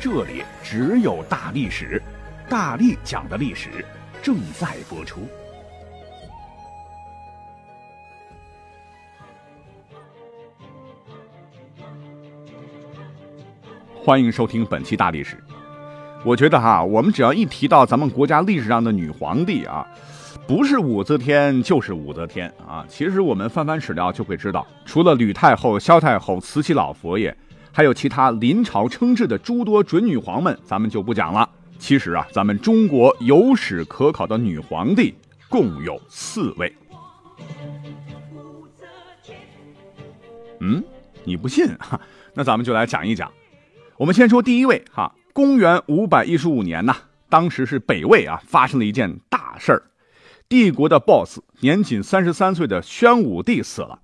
这里只有大历史，大力讲的历史正在播出。欢迎收听本期大历史。我觉得哈，我们只要一提到咱们国家历史上的女皇帝啊，不是武则天就是武则天啊。其实我们翻翻史料就会知道，除了吕太后、萧太后、慈禧老佛爷。还有其他临朝称制的诸多准女皇们，咱们就不讲了。其实啊，咱们中国有史可考的女皇帝共有四位。嗯，你不信哈？那咱们就来讲一讲。我们先说第一位哈，公元五百一十五年呐，当时是北魏啊，发生了一件大事儿，帝国的 BOSS 年仅三十三岁的宣武帝死了，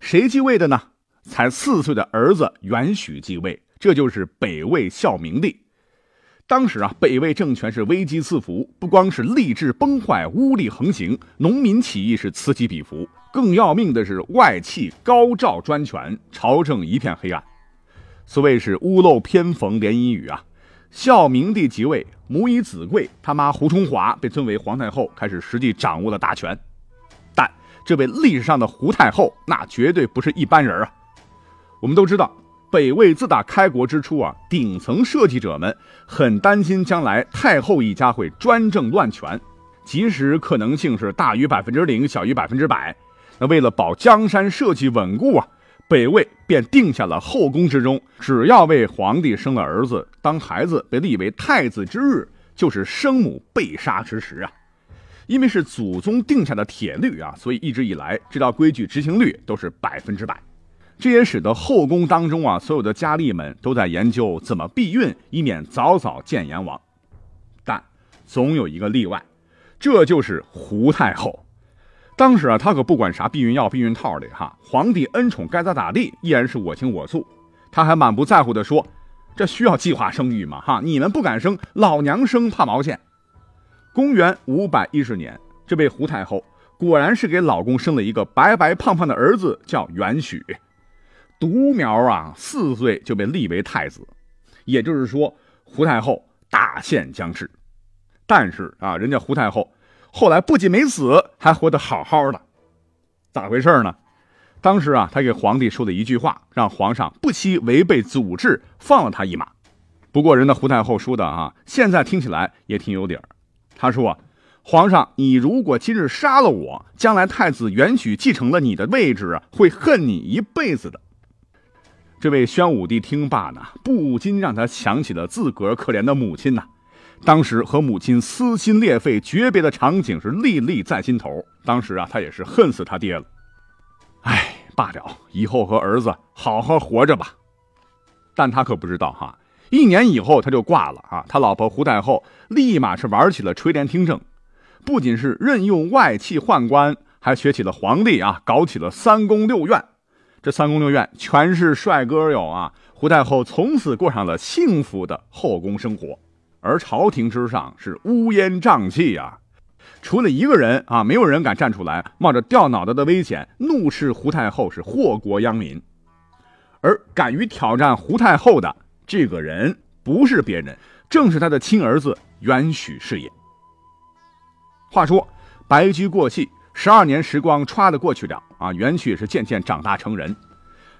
谁继位的呢？才四岁的儿子元许继位，这就是北魏孝明帝。当时啊，北魏政权是危机四伏，不光是吏治崩坏、污吏横行，农民起义是此起彼伏，更要命的是外戚高照专权，朝政一片黑暗。所谓是屋漏偏逢连阴雨啊！孝明帝即位，母以子贵，他妈胡崇华被尊为皇太后，开始实际掌握了大权。但这位历史上的胡太后，那绝对不是一般人啊！我们都知道，北魏自打开国之初啊，顶层设计者们很担心将来太后一家会专政乱权，即使可能性是大于百分之零，小于百分之百。那为了保江山社稷稳固啊，北魏便定下了后宫之中，只要为皇帝生了儿子，当孩子被立为太子之日，就是生母被杀之时啊。因为是祖宗定下的铁律啊，所以一直以来这道规矩执行率都是百分之百。这也使得后宫当中啊，所有的佳丽们都在研究怎么避孕，以免早早见阎王。但总有一个例外，这就是胡太后。当时啊，她可不管啥避孕药、避孕套的哈，皇帝恩宠该咋咋地，依然是我行我素。她还满不在乎地说：“这需要计划生育吗？哈，你们不敢生，老娘生怕毛线。”公元五百一十年，这位胡太后果然是给老公生了一个白白胖胖的儿子，叫元许。独苗啊，四岁就被立为太子，也就是说，胡太后大限将至。但是啊，人家胡太后后来不仅没死，还活得好好的，咋回事呢？当时啊，他给皇帝说的一句话，让皇上不惜违背祖制，放了他一马。不过，人家胡太后说的啊，现在听起来也挺有底儿。他说：“皇上，你如果今日杀了我，将来太子元许继承了你的位置，会恨你一辈子的。”这位宣武帝听罢呢，不禁让他想起了自个儿可怜的母亲呐。当时和母亲撕心裂肺诀别的场景是历历在心头。当时啊，他也是恨死他爹了。哎，罢了，以后和儿子好好活着吧。但他可不知道哈，一年以后他就挂了啊。他老婆胡太后立马是玩起了垂帘听政，不仅是任用外戚宦官，还学起了皇帝啊，搞起了三宫六院。这三宫六院全是帅哥哟啊！胡太后从此过上了幸福的后宫生活，而朝廷之上是乌烟瘴气呀。除了一个人啊，没有人敢站出来，冒着掉脑袋的危险怒斥胡太后是祸国殃民。而敢于挑战胡太后的这个人，不是别人，正是他的亲儿子元许是也。话说，白驹过隙。十二年时光歘的过去了啊，元许是渐渐长大成人。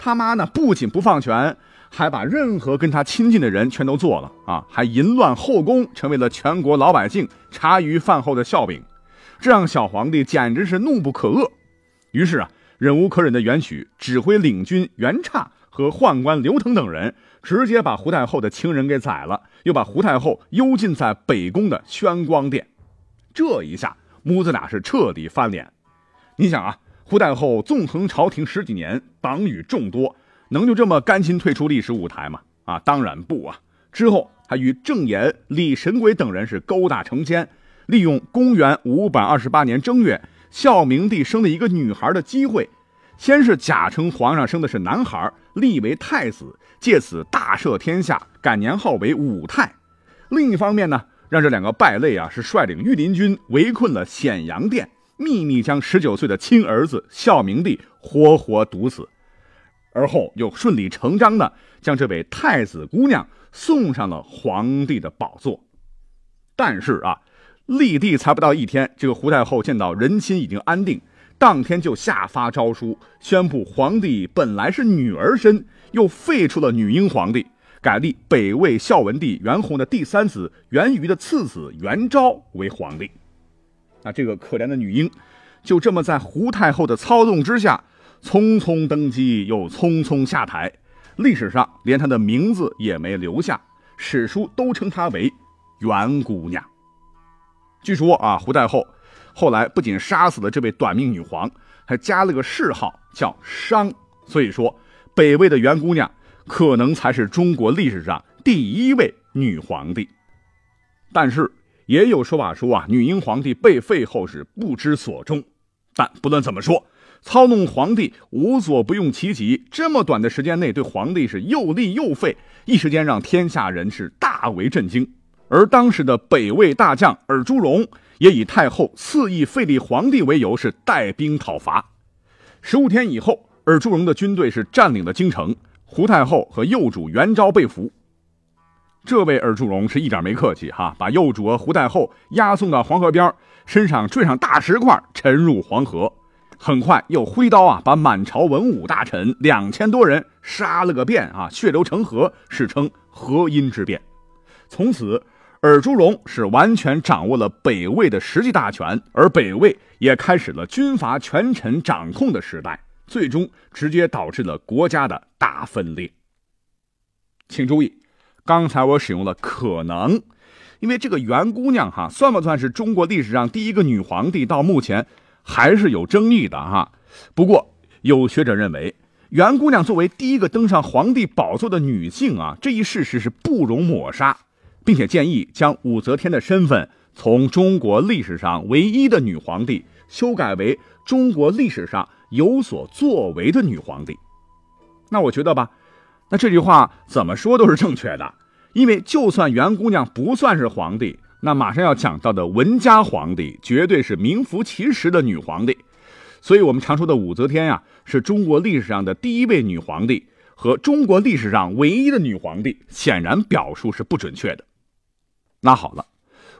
他妈呢，不仅不放权，还把任何跟他亲近的人全都做了啊，还淫乱后宫，成为了全国老百姓茶余饭后的笑柄，这让小皇帝简直是怒不可遏。于是啊，忍无可忍的元曲指挥领军元刹和宦官刘腾等人，直接把胡太后的情人给宰了，又把胡太后幽禁在北宫的宣光殿。这一下。母子俩是彻底翻脸。你想啊，胡太后纵横朝廷十几年，党羽众多，能就这么甘心退出历史舞台吗？啊，当然不啊！之后还与郑俨、李神鬼等人是勾搭成奸，利用公元五百二十八年正月，孝明帝生了一个女孩的机会，先是假称皇上生的是男孩，立为太子，借此大赦天下，改年号为武泰。另一方面呢，让这两个败类啊，是率领御林军围困了显阳殿，秘密将十九岁的亲儿子孝明帝活活毒死，而后又顺理成章的将这位太子姑娘送上了皇帝的宝座。但是啊，立帝才不到一天，这个胡太后见到人心已经安定，当天就下发诏书，宣布皇帝本来是女儿身，又废除了女婴皇帝。改立北魏孝文帝元弘的第三子袁瑜的次子元昭为皇帝。那这个可怜的女婴，就这么在胡太后的操纵之下，匆匆登基又匆匆下台。历史上连她的名字也没留下，史书都称她为袁姑娘。据说啊，胡太后后来不仅杀死了这位短命女皇，还加了个谥号叫商。所以说，北魏的袁姑娘。可能才是中国历史上第一位女皇帝，但是也有说法说啊，女英皇帝被废后是不知所终。但不论怎么说，操弄皇帝无所不用其极，这么短的时间内对皇帝是又立又废，一时间让天下人是大为震惊。而当时的北魏大将尔朱荣也以太后肆意废立皇帝为由，是带兵讨伐。十五天以后，尔朱荣的军队是占领了京城。胡太后和幼主元昭被俘，这位尔朱荣是一点没客气哈，把幼主和胡太后押送到黄河边，身上坠上大石块，沉入黄河。很快又挥刀啊，把满朝文武大臣两千多人杀了个遍啊，血流成河，史称河阴之变。从此，尔朱荣是完全掌握了北魏的实际大权，而北魏也开始了军阀权臣掌控的时代。最终直接导致了国家的大分裂。请注意，刚才我使用了“可能”，因为这个袁姑娘哈，算不算是中国历史上第一个女皇帝？到目前还是有争议的哈。不过有学者认为，袁姑娘作为第一个登上皇帝宝座的女性啊，这一事实是不容抹杀，并且建议将武则天的身份从中国历史上唯一的女皇帝修改为中国历史上。有所作为的女皇帝，那我觉得吧，那这句话怎么说都是正确的，因为就算袁姑娘不算是皇帝，那马上要讲到的文家皇帝绝对是名副其实的女皇帝，所以我们常说的武则天呀，是中国历史上的第一位女皇帝和中国历史上唯一的女皇帝，显然表述是不准确的。那好了，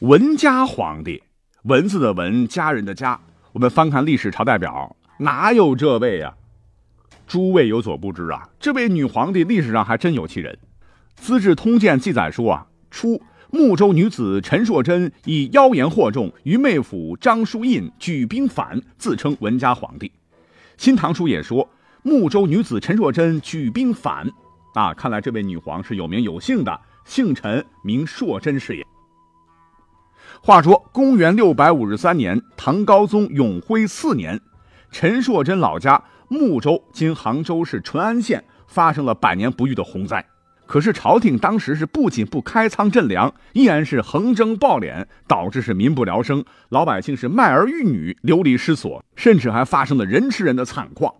文家皇帝，文字的文，家人的家，我们翻看历史朝代表。哪有这位呀？诸位有所不知啊，这位女皇帝历史上还真有其人。《资治通鉴》记载说啊，初睦州女子陈硕贞以妖言惑众，于妹夫张叔印举兵反，自称文家皇帝。《新唐书》也说，睦州女子陈硕贞举兵反，啊，看来这位女皇是有名有姓的，姓陈名硕贞是也。话说公元六百五十三年，唐高宗永徽四年。陈硕贞老家睦州（今杭州市淳安县）发生了百年不遇的洪灾，可是朝廷当时是不仅不开仓赈粮，依然是横征暴敛，导致是民不聊生，老百姓是卖儿育女，流离失所，甚至还发生了人吃人的惨况。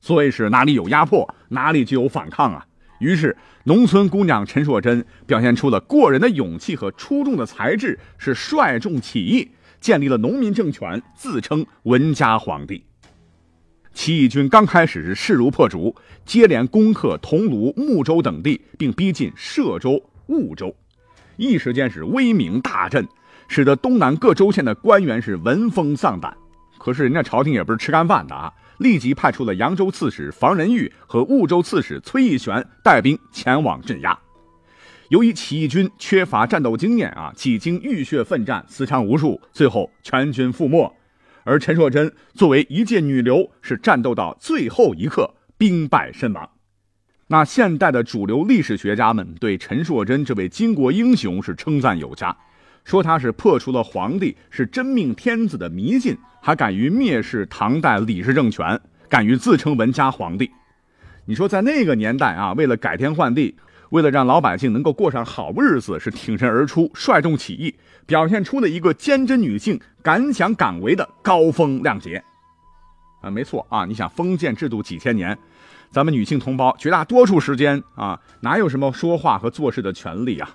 所谓是哪里有压迫，哪里就有反抗啊！于是农村姑娘陈硕珍表现出了过人的勇气和出众的才智，是率众起义，建立了农民政权，自称文家皇帝。起义军刚开始是势如破竹，接连攻克桐庐、睦州等地，并逼近歙州、婺州，一时间是威名大振，使得东南各州县的官员是闻风丧胆。可是人家朝廷也不是吃干饭的啊，立即派出了扬州刺史房仁玉和婺州刺史崔义玄带兵前往镇压。由于起义军缺乏战斗经验啊，几经浴血奋战，死伤无数，最后全军覆没。而陈硕贞作为一介女流，是战斗到最后一刻，兵败身亡。那现代的主流历史学家们对陈硕贞这位巾帼英雄是称赞有加，说他是破除了皇帝是真命天子的迷信，还敢于蔑视唐代李氏政权，敢于自称文家皇帝。你说在那个年代啊，为了改天换地，为了让老百姓能够过上好日子，是挺身而出，率众起义，表现出了一个坚贞女性敢想敢为的高风亮节。啊，没错啊，你想封建制度几千年，咱们女性同胞绝大多数时间啊，哪有什么说话和做事的权利啊？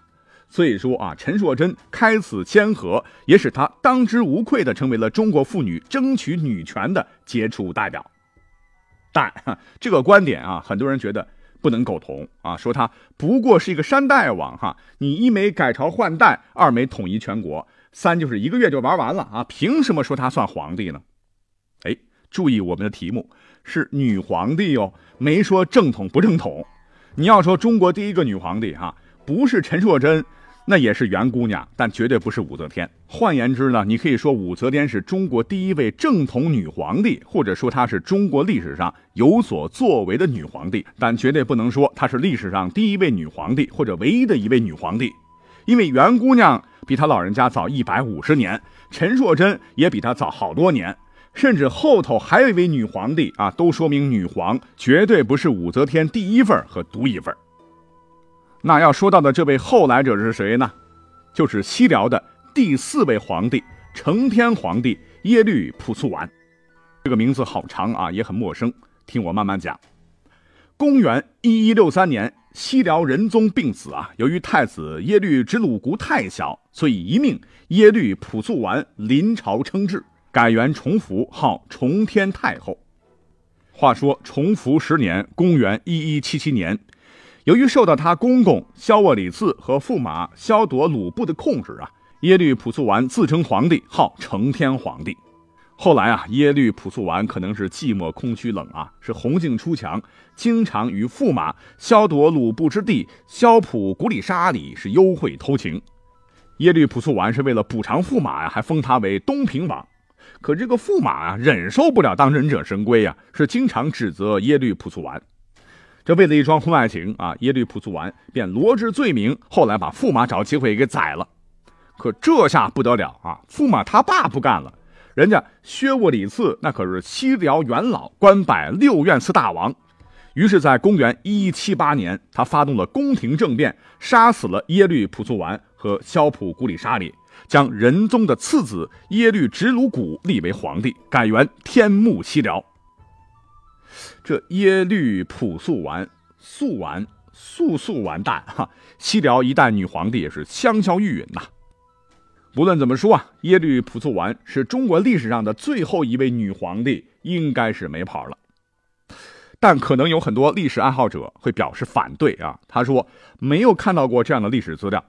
所以说啊，陈硕贞开此先河，也使她当之无愧的成为了中国妇女争取女权的杰出代表。但这个观点啊，很多人觉得不能苟同啊，说他不过是一个山大王哈，你一没改朝换代，二没统一全国，三就是一个月就玩完了啊，凭什么说他算皇帝呢？哎。注意，我们的题目是女皇帝哟，没说正统不正统。你要说中国第一个女皇帝哈，不是陈硕贞，那也是袁姑娘，但绝对不是武则天。换言之呢，你可以说武则天是中国第一位正统女皇帝，或者说她是中国历史上有所作为的女皇帝，但绝对不能说她是历史上第一位女皇帝或者唯一的一位女皇帝，因为袁姑娘比她老人家早一百五十年，陈硕贞也比她早好多年。甚至后头还有一位女皇帝啊，都说明女皇绝对不是武则天第一份和独一份。那要说到的这位后来者是谁呢？就是西辽的第四位皇帝承天皇帝耶律朴素完。这个名字好长啊，也很陌生，听我慢慢讲。公元一一六三年，西辽仁宗病死啊，由于太子耶律直鲁古太小，所以一命耶律朴素完临朝称制。改元崇福，号崇天太后。话说崇福十年，公元一一七七年，由于受到他公公萧沃里次和驸马萧铎鲁布的控制啊，耶律朴素完自称皇帝，号承天皇帝。后来啊，耶律朴素完可能是寂寞、空虚、冷啊，是红杏出墙，经常与驸马萧铎鲁布之弟萧普古里沙里是幽会偷情。耶律朴素完是为了补偿驸马呀，还封他为东平王。可这个驸马啊，忍受不了当忍者神龟呀，是经常指责耶律朴素完。这为了一桩婚外情啊，耶律朴素完便罗织罪名，后来把驸马找机会给宰了。可这下不得了啊，驸马他爸不干了，人家薛沃里次那可是西辽元老，官拜六院司大王。于是，在公元一一七八年，他发动了宫廷政变，杀死了耶律朴素完和萧普古里沙里。将仁宗的次子耶律直鲁古立为皇帝，改元天穆西辽。这耶律朴素完、素完、速速完蛋哈！西辽一代女皇帝也是香消玉殒呐。不论怎么说啊，耶律朴素完是中国历史上的最后一位女皇帝，应该是没跑了。但可能有很多历史爱好者会表示反对啊，他说没有看到过这样的历史资料。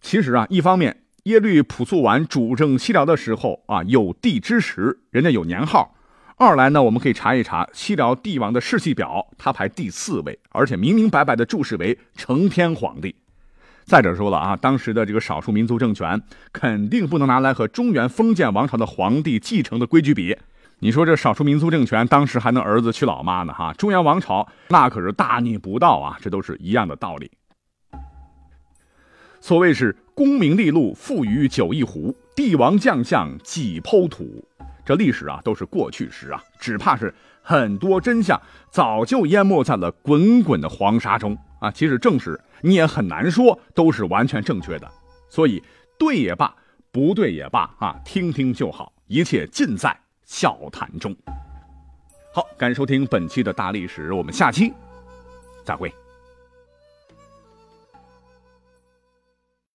其实啊，一方面。耶律朴素完主政西辽的时候啊，有帝之实，人家有年号。二来呢，我们可以查一查西辽帝王的世系表，他排第四位，而且明明白白的注释为承天皇帝。再者说了啊，当时的这个少数民族政权肯定不能拿来和中原封建王朝的皇帝继承的规矩比。你说这少数民族政权当时还能儿子娶老妈呢？哈，中原王朝那可是大逆不道啊！这都是一样的道理。所谓是功名利禄付于酒一壶，帝王将相几剖土。这历史啊都是过去时啊，只怕是很多真相早就淹没在了滚滚的黄沙中啊。其实正史你也很难说都是完全正确的，所以对也罢，不对也罢啊，听听就好，一切尽在笑谈中。好，感谢收听本期的大历史，我们下期再会。